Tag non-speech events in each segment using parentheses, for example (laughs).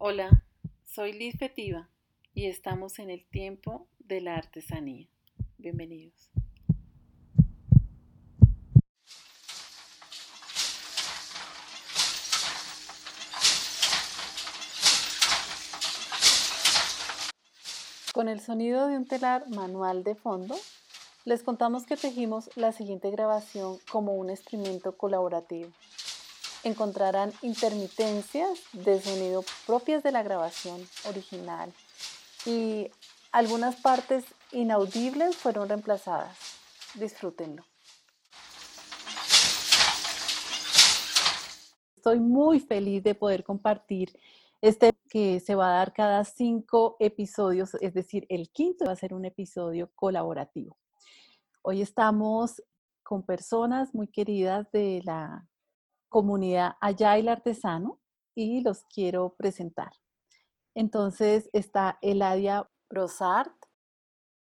Hola, soy Liz Fetiva y estamos en el tiempo de la artesanía. Bienvenidos. Con el sonido de un telar manual de fondo, les contamos que tejimos la siguiente grabación como un experimento colaborativo encontrarán intermitencias de sonido propias de la grabación original y algunas partes inaudibles fueron reemplazadas. Disfrútenlo. Estoy muy feliz de poder compartir este que se va a dar cada cinco episodios, es decir, el quinto va a ser un episodio colaborativo. Hoy estamos con personas muy queridas de la comunidad el Artesano y los quiero presentar. Entonces está Eladia Brosart,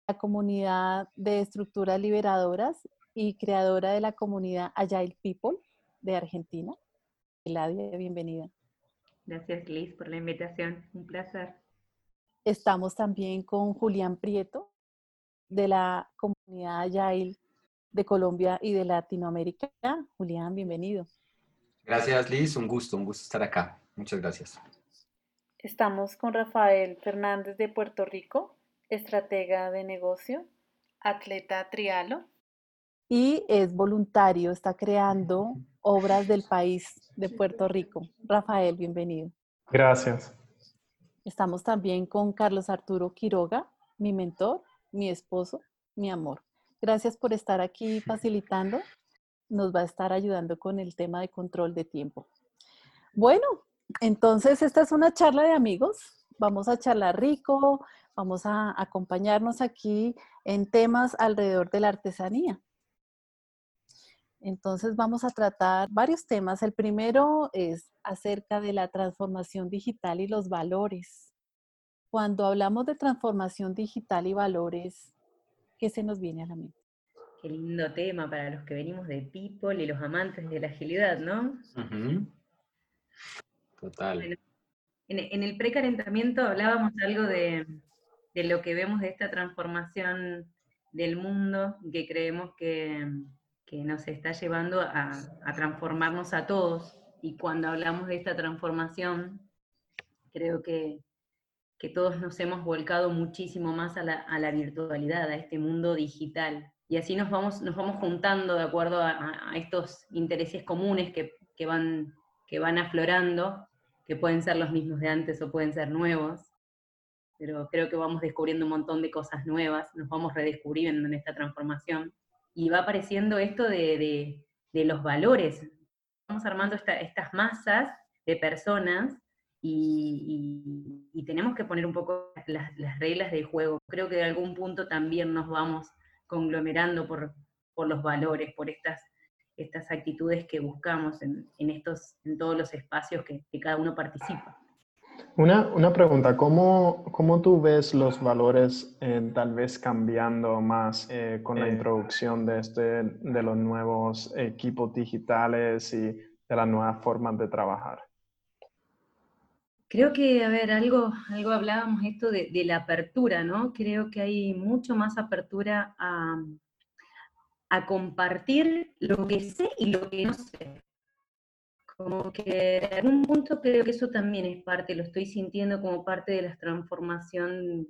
la comunidad de estructuras liberadoras y creadora de la comunidad Agile People de Argentina. Eladia, bienvenida. Gracias Liz por la invitación, un placer. Estamos también con Julián Prieto de la comunidad Agile de Colombia y de Latinoamérica. Julián, bienvenido. Gracias Liz, un gusto, un gusto estar acá. Muchas gracias. Estamos con Rafael Fernández de Puerto Rico, estratega de negocio, atleta trialo y es voluntario, está creando (laughs) obras del país de Puerto Rico. Rafael, bienvenido. Gracias. Estamos también con Carlos Arturo Quiroga, mi mentor, mi esposo, mi amor. Gracias por estar aquí facilitando nos va a estar ayudando con el tema de control de tiempo. Bueno, entonces esta es una charla de amigos. Vamos a charlar rico, vamos a acompañarnos aquí en temas alrededor de la artesanía. Entonces vamos a tratar varios temas. El primero es acerca de la transformación digital y los valores. Cuando hablamos de transformación digital y valores, ¿qué se nos viene a la mente? Qué lindo tema para los que venimos de People y los amantes de la agilidad, ¿no? Total. en, el precalentamiento hablábamos algo de, lo que vemos de esta transformación del mundo que creemos que, nos está llevando a, transformarnos a todos. Y cuando hablamos de esta transformación, creo que, todos nos hemos volcado muchísimo más a la, a la virtualidad, a este mundo digital y así nos vamos, nos vamos juntando de acuerdo a, estos intereses comunes que, van, que van aflorando, que pueden ser los mismos de antes o pueden ser nuevos, pero creo que vamos descubriendo un montón de cosas nuevas, nos vamos redescubriendo en esta transformación, y va apareciendo esto de, los valores. Vamos armando estas masas de personas y, tenemos que poner un poco las, las reglas del juego. Creo que de algún punto también nos vamos conglomerando por, los valores, por estas, estas actitudes que buscamos en, estos, en todos los espacios que, cada uno participa. Una, pregunta, ¿cómo, ¿cómo, tú ves los valores eh, tal vez cambiando más eh, con la eh. introducción de, este, de los nuevos equipos digitales y de las nuevas formas de trabajar? Creo que, a ver, algo, algo hablábamos esto de, la apertura, ¿no? Creo que hay mucho más apertura a, compartir lo que sé y lo que no sé. Como que en algún punto creo que eso también es parte, lo estoy sintiendo como parte de la transformación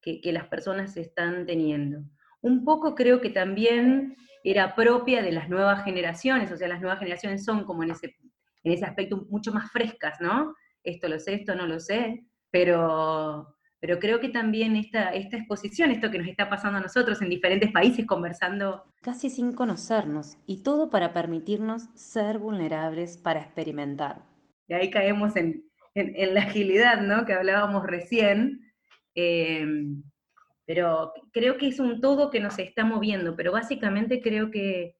que, que las personas están teniendo. Un poco creo que también era propia de las nuevas generaciones, o sea, las nuevas generaciones son como en ese, en ese aspecto mucho más frescas, ¿no? Esto lo sé, esto no lo sé, pero, pero creo que también esta, esta exposición, esto que nos está pasando a nosotros en diferentes países conversando. Casi sin conocernos, y todo para permitirnos ser vulnerables para experimentar. Y ahí caemos en, la agilidad, ¿no? Que hablábamos recién. Em, pero creo que es un todo que nos está moviendo, pero básicamente creo que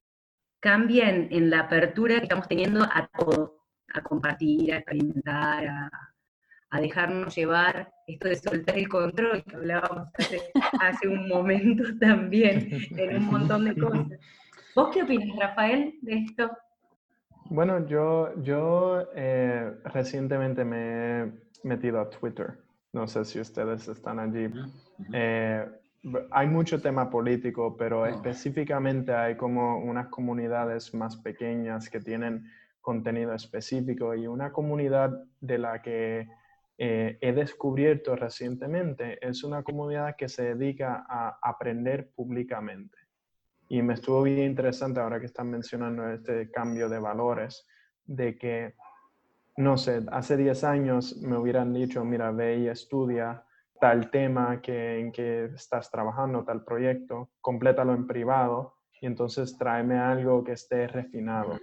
cambia en, en la apertura que estamos teniendo a todo a compartir, a experimentar, a, dejarnos llevar, esto de soltar el control que hablábamos hace, (laughs) un momento también, en un montón de cosas. ¿Vos qué opinas, Rafael, de esto? Bueno, yo, yo eh, recientemente me he metido a Twitter. No sé si ustedes están allí. Eh, hay mucho tema político, pero específicamente hay como unas comunidades más pequeñas que tienen contenido específico y una comunidad de la que eh, he descubierto recientemente es una comunidad que se dedica a aprender públicamente. Y me estuvo bien interesante ahora que están mencionando este cambio de valores, de que, no sé, hace 10 años me hubieran dicho, mira, ve y estudia tal tema que, en que estás trabajando, tal proyecto, complétalo en privado y entonces tráeme algo que esté refinado.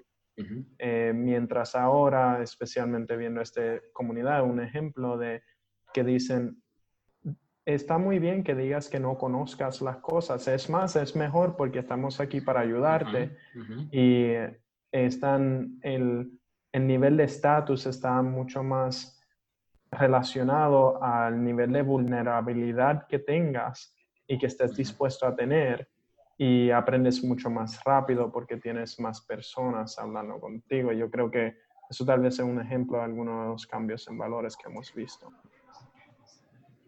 Eh, mientras ahora, especialmente viendo esta comunidad, un ejemplo de que dicen, está muy bien que digas que no conozcas las cosas. Es más, es mejor porque estamos aquí para ayudarte y están el, el nivel de estatus está mucho más relacionado al nivel de vulnerabilidad que tengas y que estés dispuesto a tener y aprendes mucho más rápido porque tienes más personas hablando contigo. Yo creo que eso tal vez es un ejemplo de algunos de los cambios en valores que hemos visto.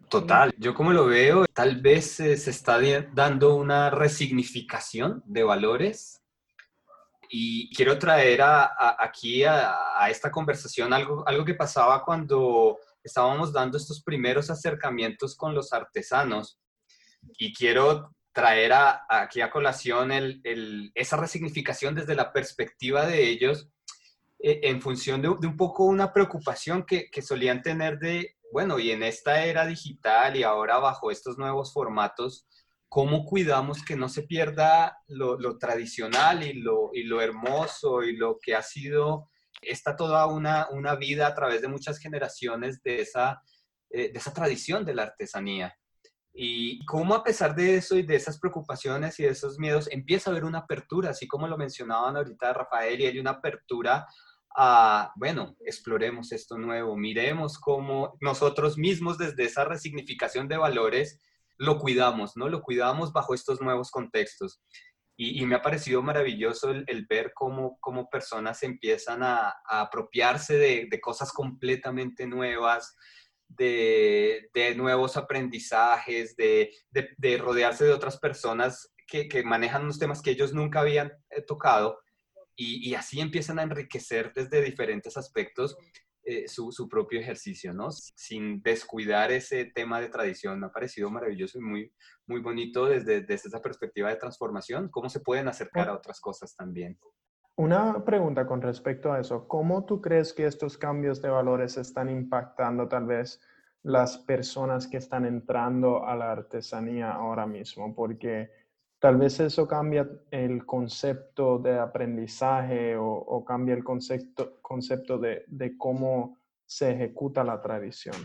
Total, yo como lo veo, tal vez se está dando una resignificación de valores y quiero traer aquí a, esta conversación algo, algo que pasaba cuando estábamos dando estos primeros acercamientos con los artesanos y quiero traer aquí a colación esa resignificación desde la perspectiva de ellos eh, en función de, un poco una preocupación que, solían tener de, bueno, y en esta era digital y ahora bajo estos nuevos formatos, ¿cómo cuidamos que no se pierda lo, tradicional y lo, hermoso y lo que ha sido, esta toda una, vida a través de muchas generaciones de esa, eh, de esa tradición de la artesanía? Y cómo a pesar de eso y de esas preocupaciones y de esos miedos, empieza a haber una apertura, así como lo mencionaban ahorita Rafael, y hay una apertura a, bueno, exploremos esto nuevo, miremos cómo nosotros mismos desde esa resignificación de valores lo cuidamos, ¿no? Lo cuidamos bajo estos nuevos contextos. Y, me ha parecido maravilloso el, ver cómo, cómo, personas empiezan a, apropiarse de, de, cosas completamente nuevas, de, nuevos aprendizajes, de, de, rodearse de otras personas que, manejan unos temas que ellos nunca habían eh, tocado y, así empiezan a enriquecer desde diferentes aspectos eh, su, propio ejercicio, ¿no? Sin descuidar ese tema de tradición. Me ha parecido maravilloso y muy, muy bonito desde esa perspectiva de transformación, cómo se pueden acercar a otras cosas también. Una pregunta con respecto a eso. ¿Cómo tú crees que estos cambios de valores están impactando tal vez las personas que están entrando a la artesanía ahora mismo? Porque tal vez eso cambia el concepto de aprendizaje o, cambia el concepto, concepto de, de, cómo se ejecuta la tradición.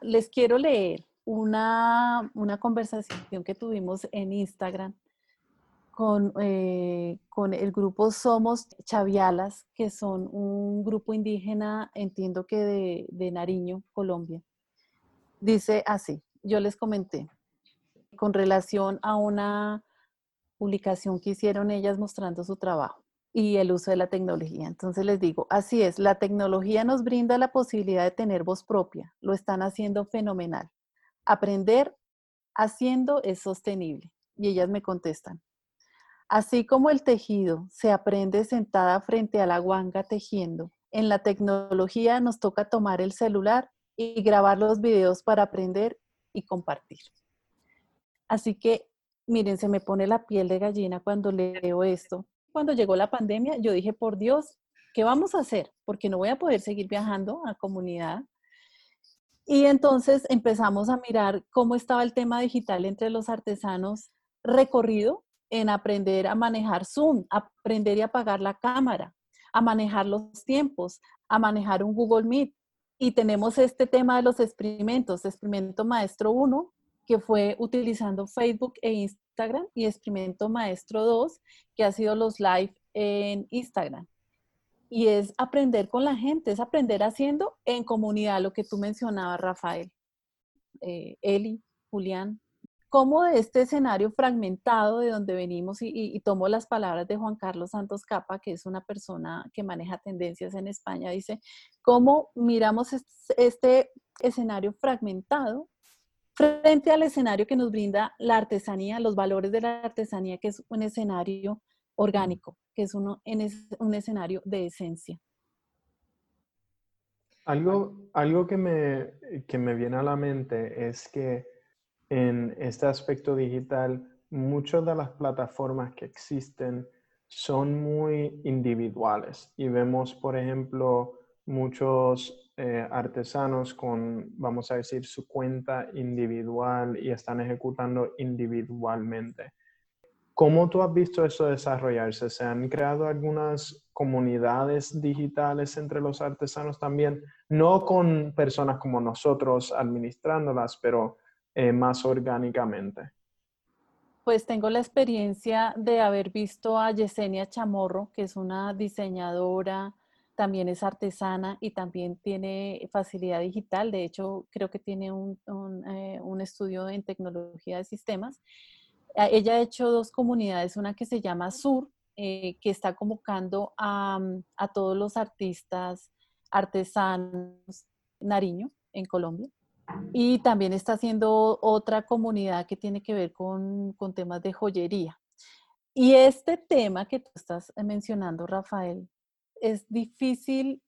Les quiero leer una, una conversación que tuvimos en Instagram con, eh, con, el grupo Somos Chavialas, que son un grupo indígena, entiendo que de, de Nariño, Colombia. Dice así, yo les comenté, con relación a una publicación que hicieron ellas mostrando su trabajo y el uso de la tecnología. Entonces les digo, así es, la tecnología nos brinda la posibilidad de tener voz propia, lo están haciendo fenomenal. Aprender haciendo es sostenible. Y ellas me contestan, así como el tejido se aprende sentada frente a la guanga tejiendo, en la tecnología nos toca tomar el celular y grabar los videos para aprender y compartir. Así que, miren, se me pone la piel de gallina cuando leo esto. Cuando llegó la pandemia, yo dije, por Dios, ¿qué vamos a hacer? Porque no voy a poder seguir viajando a comunidad. Y entonces empezamos a mirar cómo estaba el tema digital entre los artesanos recorrido en aprender a manejar Zoom, aprender y apagar la cámara, a manejar los tiempos, a manejar un Google Meet. Y tenemos este tema de los experimentos, experimento maestro 1, que fue utilizando Facebook e Instagram, y Experimento Maestro 2, que ha sido los live en Instagram. Y es aprender con la gente, es aprender haciendo en comunidad, lo que tú mencionabas, Rafael, eh, Eli, Julián, cómo de este escenario fragmentado de donde venimos, y, tomo las palabras de Juan Carlos Santos Capa, que es una persona que maneja tendencias en España, dice, cómo miramos este escenario fragmentado frente al escenario que nos brinda la artesanía, los valores de la artesanía, que es un escenario orgánico, que es uno, en un escenario de esencia. Algo, algo que, me, que me viene a la mente es que en este aspecto digital, muchas de las plataformas que existen son muy individuales y vemos, por ejemplo, muchos eh, artesanos con, vamos a decir, su cuenta individual y están ejecutando individualmente. ¿Cómo tú has visto eso desarrollarse? ¿Se han creado algunas comunidades digitales entre los artesanos también? No con personas como nosotros administrándolas, pero eh, más orgánicamente. Pues tengo la experiencia de haber visto a Yesenia Chamorro, que es una diseñadora también es artesana y también tiene facilidad digital. De hecho, creo que tiene un, eh, estudio en tecnología de sistemas. Ella ha hecho dos comunidades, una que se llama Sur, eh, que está convocando a, a, todos los artistas artesanos Nariño en Colombia. Y también está haciendo otra comunidad que tiene que ver con, con temas de joyería. Y este tema que tú estás mencionando, Rafael, es difícil,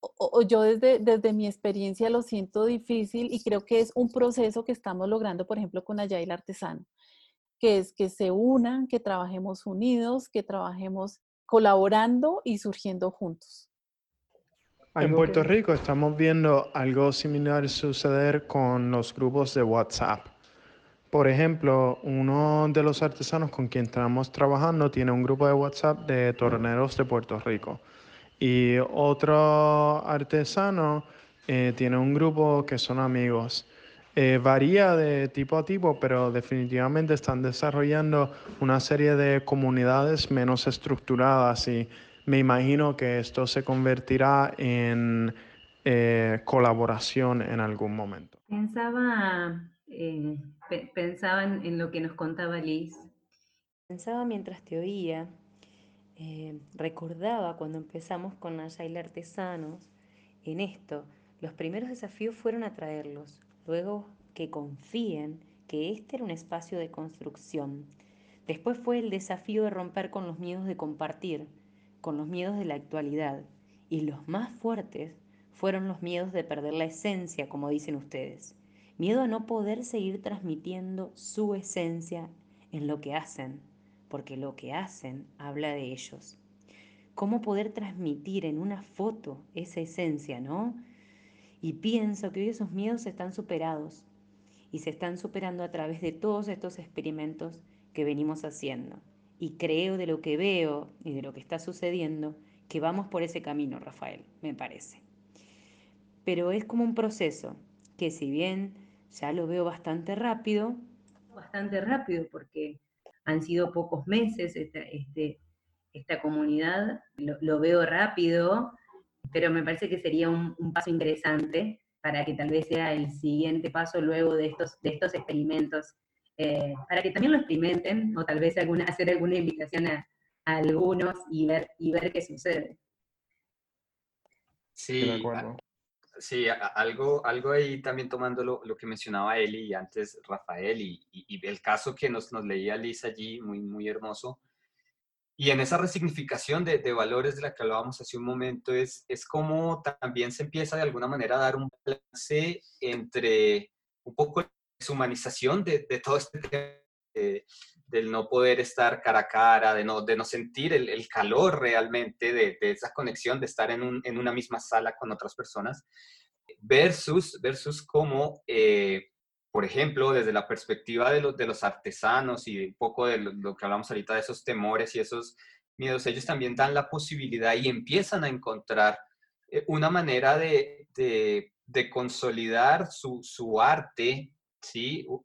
o, yo desde, desde mi experiencia lo siento difícil y creo que es un proceso que estamos logrando, por ejemplo, con Ayail Artesano, que es que se unan, que trabajemos unidos, que trabajemos colaborando y surgiendo juntos. En Puerto Rico estamos viendo algo similar suceder con los grupos de WhatsApp. Por ejemplo, uno de los artesanos con quien estamos trabajando tiene un grupo de WhatsApp de torneros de Puerto Rico. Y otro artesano eh, tiene un grupo que son amigos. Eh, varía de tipo a tipo, pero definitivamente están desarrollando una serie de comunidades menos estructuradas y me imagino que esto se convertirá en eh, colaboración en algún momento. Pensaba, pensaba en lo que nos contaba Liz. Pensaba mientras te oía eh, recordaba cuando empezamos con Agile Artesanos en esto, los primeros desafíos fueron atraerlos, luego que confíen que este era un espacio de construcción. Después fue el desafío de romper con los miedos de compartir, con los miedos de la actualidad. Y los más fuertes fueron los miedos de perder la esencia, como dicen ustedes. Miedo a no poder seguir transmitiendo su esencia en lo que hacen, porque lo que hacen habla de ellos. ¿Cómo poder transmitir en una foto esa esencia, no? Y pienso que hoy esos miedos están superados y se están superando a través de todos estos experimentos que venimos haciendo. Y creo de lo que veo y de lo que está sucediendo que vamos por ese camino, Rafael, me parece. Pero es como un proceso que si bien ya lo veo bastante rápido, bastante rápido porque han sido pocos meses esta, este, esta comunidad, lo, veo rápido, pero me parece que sería un, paso interesante para que tal vez sea el siguiente paso luego de estos, de estos experimentos, eh, para que también lo experimenten o tal vez alguna, hacer alguna invitación a, algunos y ver, y ver qué sucede. Sí, Sí, algo, algo ahí también tomando lo, lo, que mencionaba Eli y antes Rafael y, y, el caso que nos, nos, leía Lisa allí, muy, muy hermoso. Y en esa resignificación de, de, valores de la que hablábamos hace un momento es, es como también se empieza de alguna manera a dar un balance entre un poco la deshumanización de, de todo este tema del no poder estar cara a cara, de no, de no sentir el, calor realmente de, de, esa conexión, de estar en, en, una misma sala con otras personas, versus, versus cómo, eh, por ejemplo, desde la perspectiva de, los de los artesanos y un poco de lo, que hablamos ahorita de esos temores y esos miedos, ellos también dan la posibilidad y empiezan a encontrar eh, una manera de, de, de consolidar su, su arte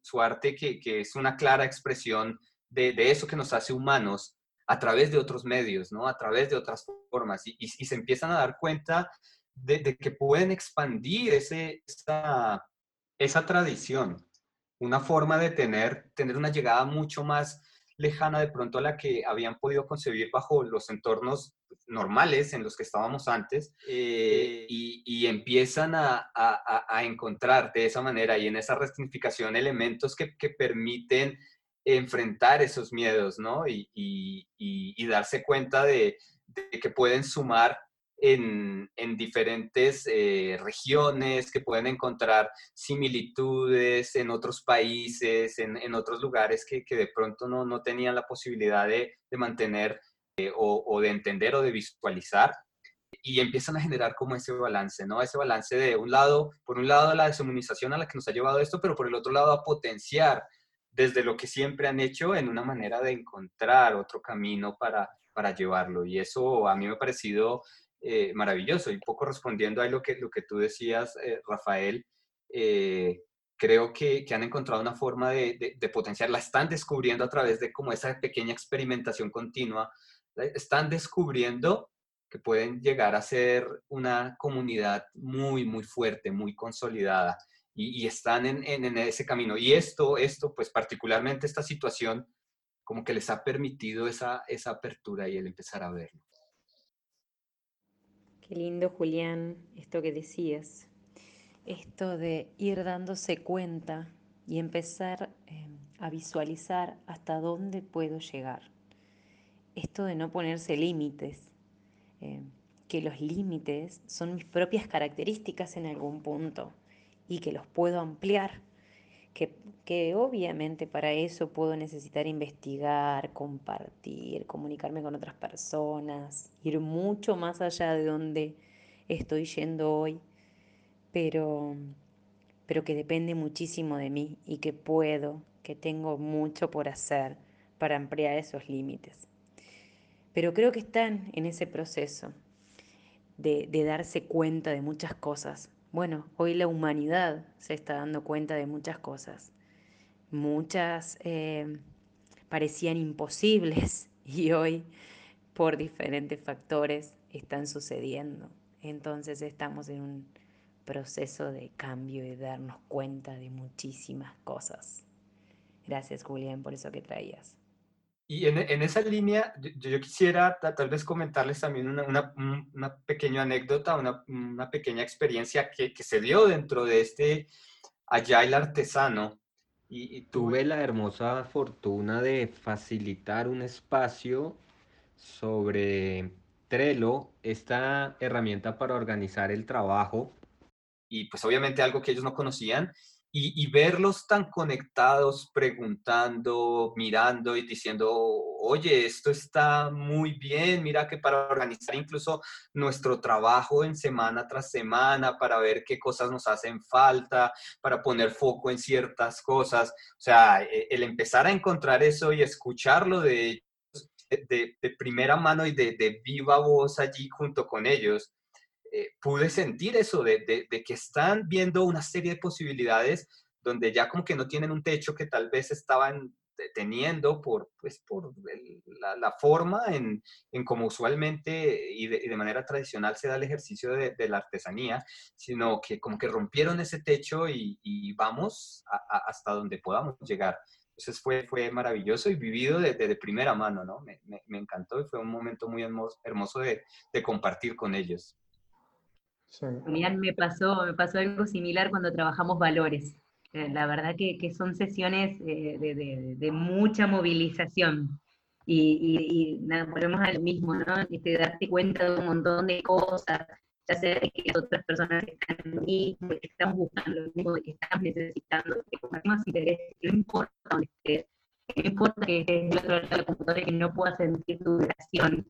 Su arte que, que, es una clara expresión de, eso que nos hace humanos a través de otros medios, ¿no? A través de otras formas. Y, se empiezan a dar cuenta de, que pueden expandir ese, esa, esa tradición. una forma de tener, tener una llegada mucho más lejana de pronto a la que habían podido concebir bajo los entornos normales en los que estábamos antes eh, y, empiezan a, encontrar de esa manera y en esa resignificación elementos que, permiten enfrentar esos miedos, ¿no? Y, darse cuenta de, que pueden sumar en, diferentes eh, regiones, que pueden encontrar similitudes en otros países, en, otros lugares que, de pronto no, no, tenían la posibilidad de, mantener eh, o, de entender o de visualizar. Y empiezan a generar como ese balance, ¿no? Ese balance de un lado, por un lado la deshumanización a la que nos ha llevado esto, pero por el otro lado a potenciar desde lo que siempre han hecho en una manera de encontrar otro camino para, para llevarlo. Y eso a mí me ha parecido eh, maravilloso. Y poco respondiendo a lo que, lo que tú decías, eh, Rafael, creo que, que, han encontrado una forma de, de, potenciar, la están descubriendo a través de como esa pequeña experimentación continua, están descubriendo que pueden llegar a ser una comunidad muy, muy fuerte, muy consolidada. Y, están en, en, ese camino. Y esto, esto, pues particularmente esta situación, como que les ha permitido esa, esa apertura y el empezar a verlo. Qué lindo, Julián, esto que decías. Esto de ir dándose cuenta y empezar em, a visualizar hasta dónde puedo llegar. Esto de no ponerse límites, em, que los límites son mis propias características en algún punto y que los puedo ampliar que, obviamente para eso puedo necesitar investigar, compartir, comunicarme con otras personas, ir mucho más allá de donde estoy yendo hoy, pero, pero que depende muchísimo de mí y que puedo, que tengo mucho por hacer para ampliar esos límites. Pero creo que están en ese proceso de, darse cuenta de muchas cosas, bueno, hoy la humanidad se está dando cuenta de muchas cosas. Muchas eh, parecían imposibles (laughs) y hoy, por diferentes factores, están sucediendo. Entonces estamos en un proceso de cambio y de darnos cuenta de muchísimas cosas. Gracias, Julián, por eso que traías. Y en, en, esa línea, yo, quisiera tal vez comentarles también una, una, pequeña anécdota, una, una pequeña experiencia que, que, se dio dentro de este Agile artesano. Y, tuve la hermosa fortuna de facilitar un espacio sobre Trello, esta herramienta para organizar el trabajo. Y pues obviamente algo que ellos no conocían y, verlos tan conectados, preguntando, mirando y diciendo, oye, esto está muy bien, mira que para organizar incluso nuestro trabajo en semana tras semana, para ver qué cosas nos hacen falta, para poner foco en ciertas cosas. O sea, e, el empezar a encontrar eso y escucharlo de de, de, primera mano y de, de, viva voz allí junto con ellos, eh, pude sentir eso, de, que están viendo una serie de posibilidades donde ya como que no tienen un techo que tal vez estaban teniendo por, pues, por la, forma en, en como usualmente y de, manera tradicional se da el ejercicio de, la artesanía, sino que como que rompieron ese techo y, vamos hasta donde podamos llegar. Entonces fue, fue maravilloso y vivido de, de primera mano, ¿no? Me, me, encantó y fue un momento muy hermoso, hermoso de, de compartir con ellos. Julián, me pasó, me pasó algo similar cuando trabajamos valores. Eh, la verdad que, que son sesiones eh, de, de, de, mucha movilización. Y, y, nada, volvemos a lo mismo, ¿no? Este, darte cuenta de un montón de cosas, ya sea que otras personas están en lo mismo, que están buscando lo mismo, que están necesitando, que compartimos intereses, no importa dónde estés, no importa que estés del otro lado de la computadora y que no puedas sentir tu vibración,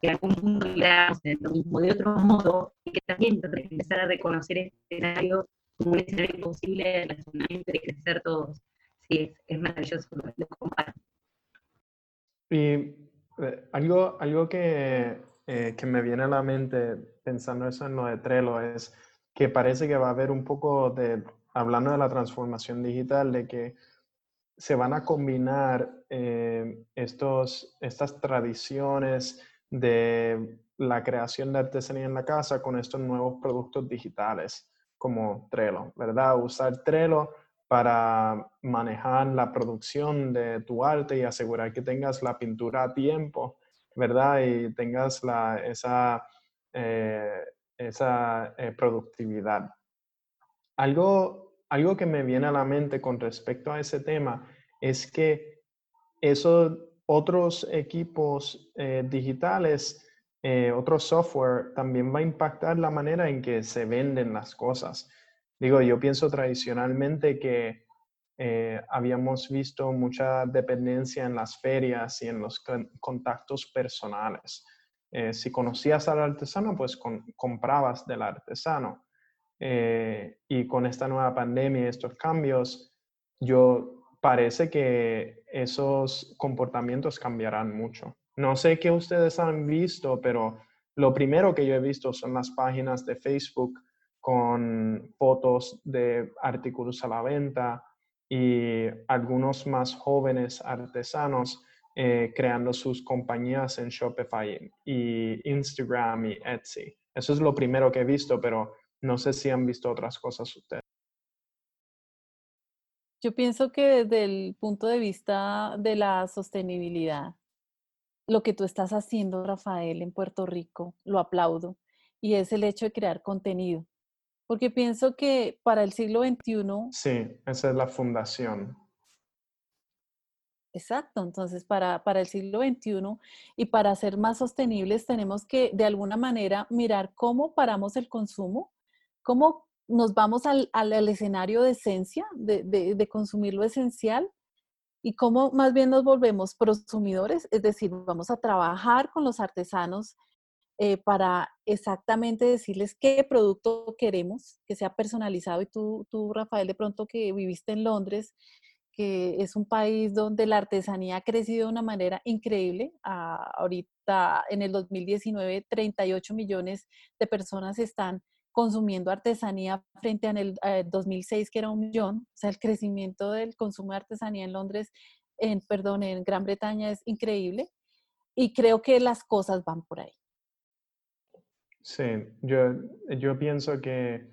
que algún punto en lo mismo de otro modo, y que también empezar a reconocer este escenario como un escenario posible de relacionamiento y crecer todos. Sí, es, maravilloso, lo comparto. Y eh, algo, algo que, eh, que me viene a la mente pensando eso en lo de Trello es que parece que va a haber un poco de, hablando de la transformación digital, de que se van a combinar eh, estos, estas tradiciones de la creación de artesanía en la casa con estos nuevos productos digitales como Trello, ¿verdad? Usar Trello para manejar la producción de tu arte y asegurar que tengas la pintura a tiempo, ¿verdad? Y tengas la, esa, eh, esa eh, productividad. Algo, algo que me viene a la mente con respecto a ese tema es que esos otros equipos eh, digitales, otro software, también va a impactar la manera en que se venden las cosas. Digo, yo pienso tradicionalmente que eh, habíamos visto mucha dependencia en las ferias y en los contactos personales. Eh, si conocías al artesano, pues comprabas del artesano. Eh, y con esta nueva pandemia estos cambios, yo parece que esos comportamientos cambiarán mucho. No sé qué ustedes han visto, pero lo primero que yo he visto son las páginas de Facebook con fotos de artículos a la venta y algunos más jóvenes artesanos eh, creando sus compañías en Shopify y Instagram y Etsy. Eso es lo primero que he visto, pero no sé si han visto otras cosas ustedes. Yo pienso que desde el punto de vista de la sostenibilidad, lo que tú estás haciendo, Rafael, en Puerto Rico, lo aplaudo, y es el hecho de crear contenido porque pienso que para el siglo XXI... Sí, esa es la fundación. Exacto, entonces para, para el siglo XXI y para ser más sostenibles tenemos que de alguna manera mirar cómo paramos el consumo, cómo nos vamos al, al, escenario de esencia, de, de, consumir lo esencial y cómo más bien nos volvemos prosumidores, es decir, vamos a trabajar con los artesanos eh, para exactamente decirles qué producto queremos, que sea personalizado. Y tú, tú, Rafael, de pronto que viviste en Londres, que es un país donde la artesanía ha crecido de una manera increíble. Ah, ahorita, en el 2019, 38 millones de personas están consumiendo artesanía frente a el 2006 que era un millón. O sea, el crecimiento del consumo de artesanía en Londres, en, perdón, en Gran Bretaña es increíble. Y creo que las cosas van por ahí. Sí, yo, yo pienso que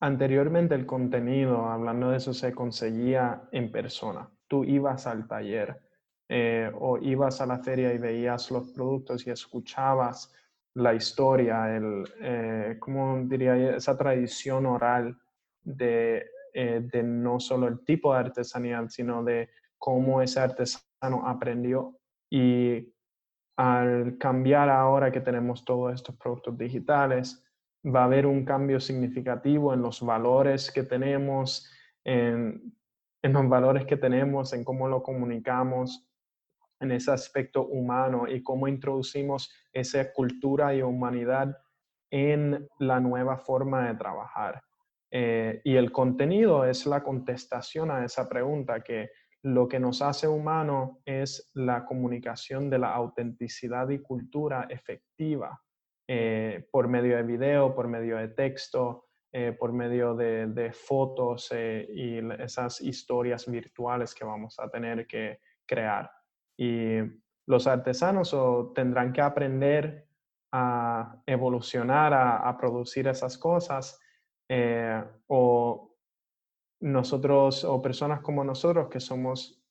anteriormente el contenido, hablando de eso, se conseguía en persona. Tú ibas al taller eh, o ibas a la feria y veías los productos y escuchabas la historia, el, eh, ¿cómo diría? Esa tradición oral de, eh, de no solo el tipo de artesanía, sino de cómo ese artesano aprendió y al cambiar ahora que tenemos todos estos productos digitales, va a haber un cambio significativo en los valores que tenemos, en, los valores que tenemos, en cómo lo comunicamos, en ese aspecto humano y cómo introducimos esa cultura y humanidad en la nueva forma de trabajar. Eh, y el contenido es la contestación a esa pregunta que lo que nos hace humano es la comunicación de la autenticidad y cultura efectiva eh, por medio de video, por medio de texto, eh, por medio de, fotos eh, y esas historias virtuales que vamos a tener que crear. Y los artesanos tendrán que aprender a evolucionar, a, producir esas cosas o nosotros o personas como nosotros que somos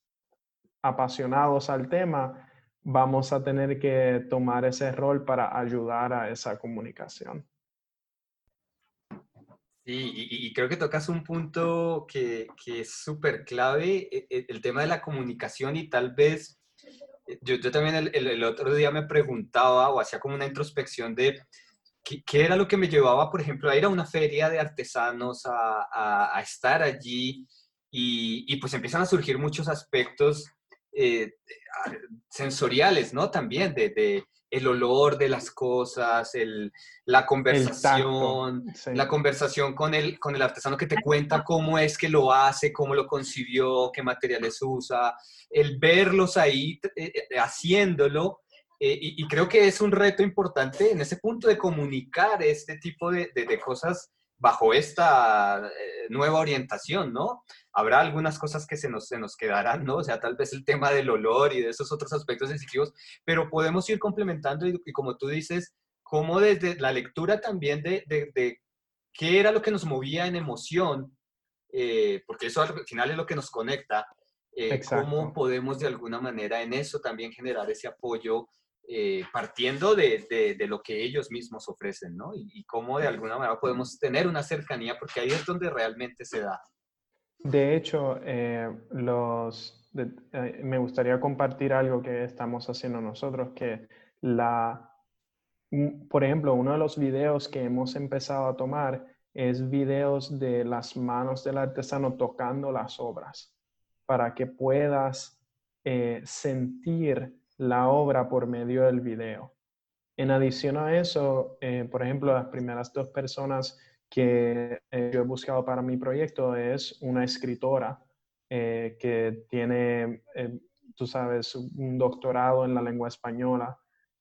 apasionados al tema, vamos a tener que tomar ese rol para ayudar a esa comunicación. Sí, y, creo que tocas un punto que, es súper clave, e, e, el, tema de la comunicación y tal vez, eh, yo, también el, otro día me preguntaba o hacía como una introspección de ¿Qué, era lo que me llevaba, por ejemplo, a ir a una feria de artesanos, a, estar allí? Y, pues empiezan a surgir muchos aspectos eh, sensoriales, ¿no? También de, el olor de las cosas, el, la conversación, la conversación con el, con el artesano que te cuenta cómo es que lo hace, cómo lo concibió, qué materiales usa, el verlos ahí eh, eh, haciéndolo eh, y, creo que es un reto importante en ese punto de comunicar este tipo de, de, cosas bajo esta eh, nueva orientación, ¿no? Habrá algunas cosas que se nos, se nos quedarán, ¿no? O sea, tal vez el tema del olor y de esos otros aspectos sensitivos, pero podemos ir complementando y, y como tú dices, como desde la lectura también de, de, de, qué era lo que nos movía en emoción eh, porque eso al final es lo que nos conecta, eh, cómo podemos de alguna manera en eso también generar ese apoyo eh, partiendo de, de- lo que ellos mismos ofrecen, ¿no? Y, y cómo de alguna manera podemos tener una cercanía, porque ahí es donde realmente se da. De hecho, eh, los, eh, me gustaría compartir algo que estamos haciendo nosotros, que la, por ejemplo, uno de los videos que hemos empezado a tomar es videos de las manos del artesano tocando las obras, para que puedas sentir la obra por medio del video. En adición a eso, eh, por ejemplo, las primeras dos personas que eh, yo he buscado para mi proyecto es una escritora eh, que tiene, tú sabes, un doctorado en la lengua española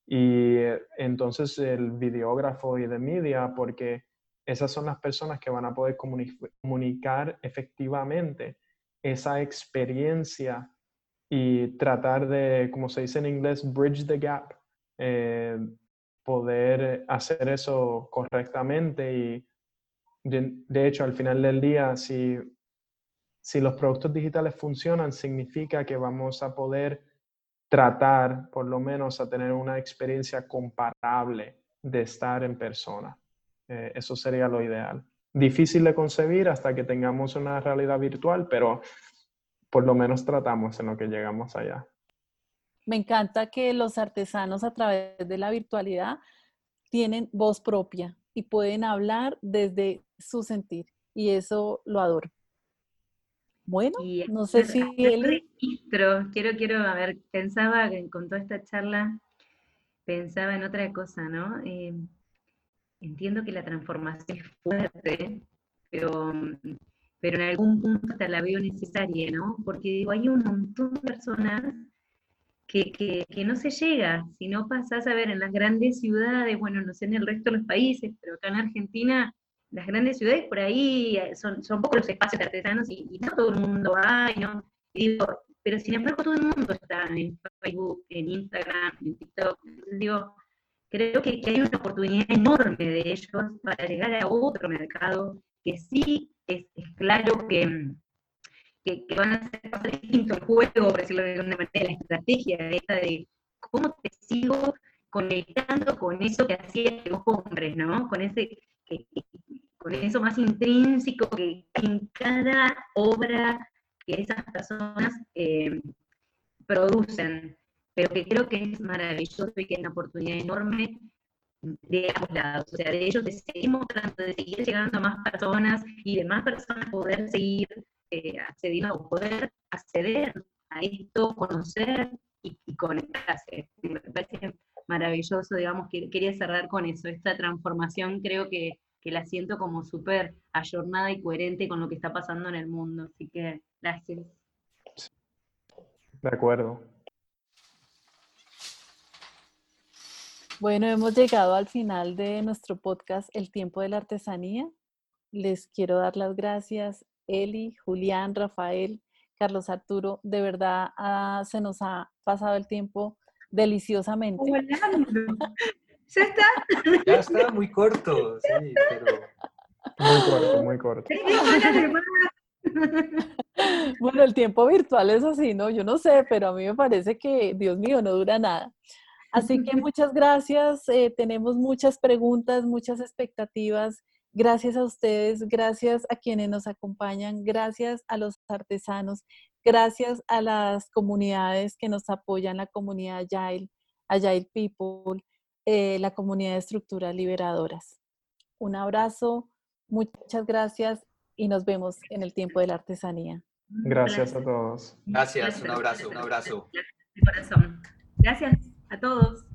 y entonces el videógrafo y de media, porque esas son las personas que van a poder comuni- comunicar efectivamente esa experiencia y tratar de, como se dice en inglés, bridge the gap, eh, poder hacer eso correctamente y de, de hecho al final del día, si, si los productos digitales funcionan, significa que vamos a poder tratar por lo menos a tener una experiencia comparable de estar en persona. Eh, eso sería lo ideal. Difícil de concebir hasta que tengamos una realidad virtual, pero por lo menos tratamos en lo que llegamos allá. Me encanta que los artesanos a través de la virtualidad tienen voz propia y pueden hablar desde su sentir. Y eso lo adoro. Bueno, Y no sé si Eli... registro, quiero, quiero, a ver, pensaba que con toda esta charla, pensaba en otra cosa, ¿no? Eh, entiendo que la transformación es fuerte, pero, pero en algún punto hasta la veo necesaria, ¿no? Porque digo, hay un montón de personas que, que, que no se llega, si no pasás a ver en las grandes ciudades, bueno, no sé en el resto de los países, pero acá en Argentina las grandes ciudades por ahí eh, son, son pocos los espacios artesanos y, y no todo el mundo va, ¿no? Y digo, pero sin embargo todo el mundo está en Facebook, en Instagram, en TikTok. Digo, creo que, que hay una oportunidad enorme de ellos para llegar a otro mercado que sí es, claro que, que, que, van a pasar distinto el juego, por decirlo de alguna manera, la estrategia esta de cómo te sigo conectando con eso que hacía los hombres, ¿no? Con ese con eso más intrínseco que en cada obra que esas personas eh, producen, pero que creo que es maravilloso y que es una oportunidad enorme de ambos lados, o sea, de ellos de seguir de seguir llegando a más personas y de más personas poder seguir eh, accediendo poder acceder a esto, conocer y, y conectarse. Me parece maravilloso, digamos, que quería cerrar con eso, esta transformación creo que, que la siento como súper ayornada y coherente con lo que está pasando en el mundo, así que gracias. De acuerdo. Bueno, hemos llegado al final de nuestro podcast El tiempo de la artesanía. Les quiero dar las gracias, Eli, Julián, Rafael, Carlos Arturo. De verdad, ah, se nos ha pasado el tiempo deliciosamente. (laughs) ¿Ya está? Ya está muy corto, sí, pero... Muy corto, muy corto. Bueno, el tiempo virtual es así, ¿no? Yo no sé, pero a mí me parece que, Dios mío, no dura nada. Así que muchas gracias. Eh, tenemos muchas preguntas, muchas expectativas. Gracias a ustedes, gracias a quienes nos acompañan, gracias a los artesanos, gracias a las comunidades que nos apoyan, la comunidad Agile, Agile People, eh, la comunidad de estructuras liberadoras. Un abrazo, muchas gracias y nos vemos en el tiempo de la artesanía. Gracias a todos. Gracias, un abrazo, un abrazo. De corazón. Gracias a todos.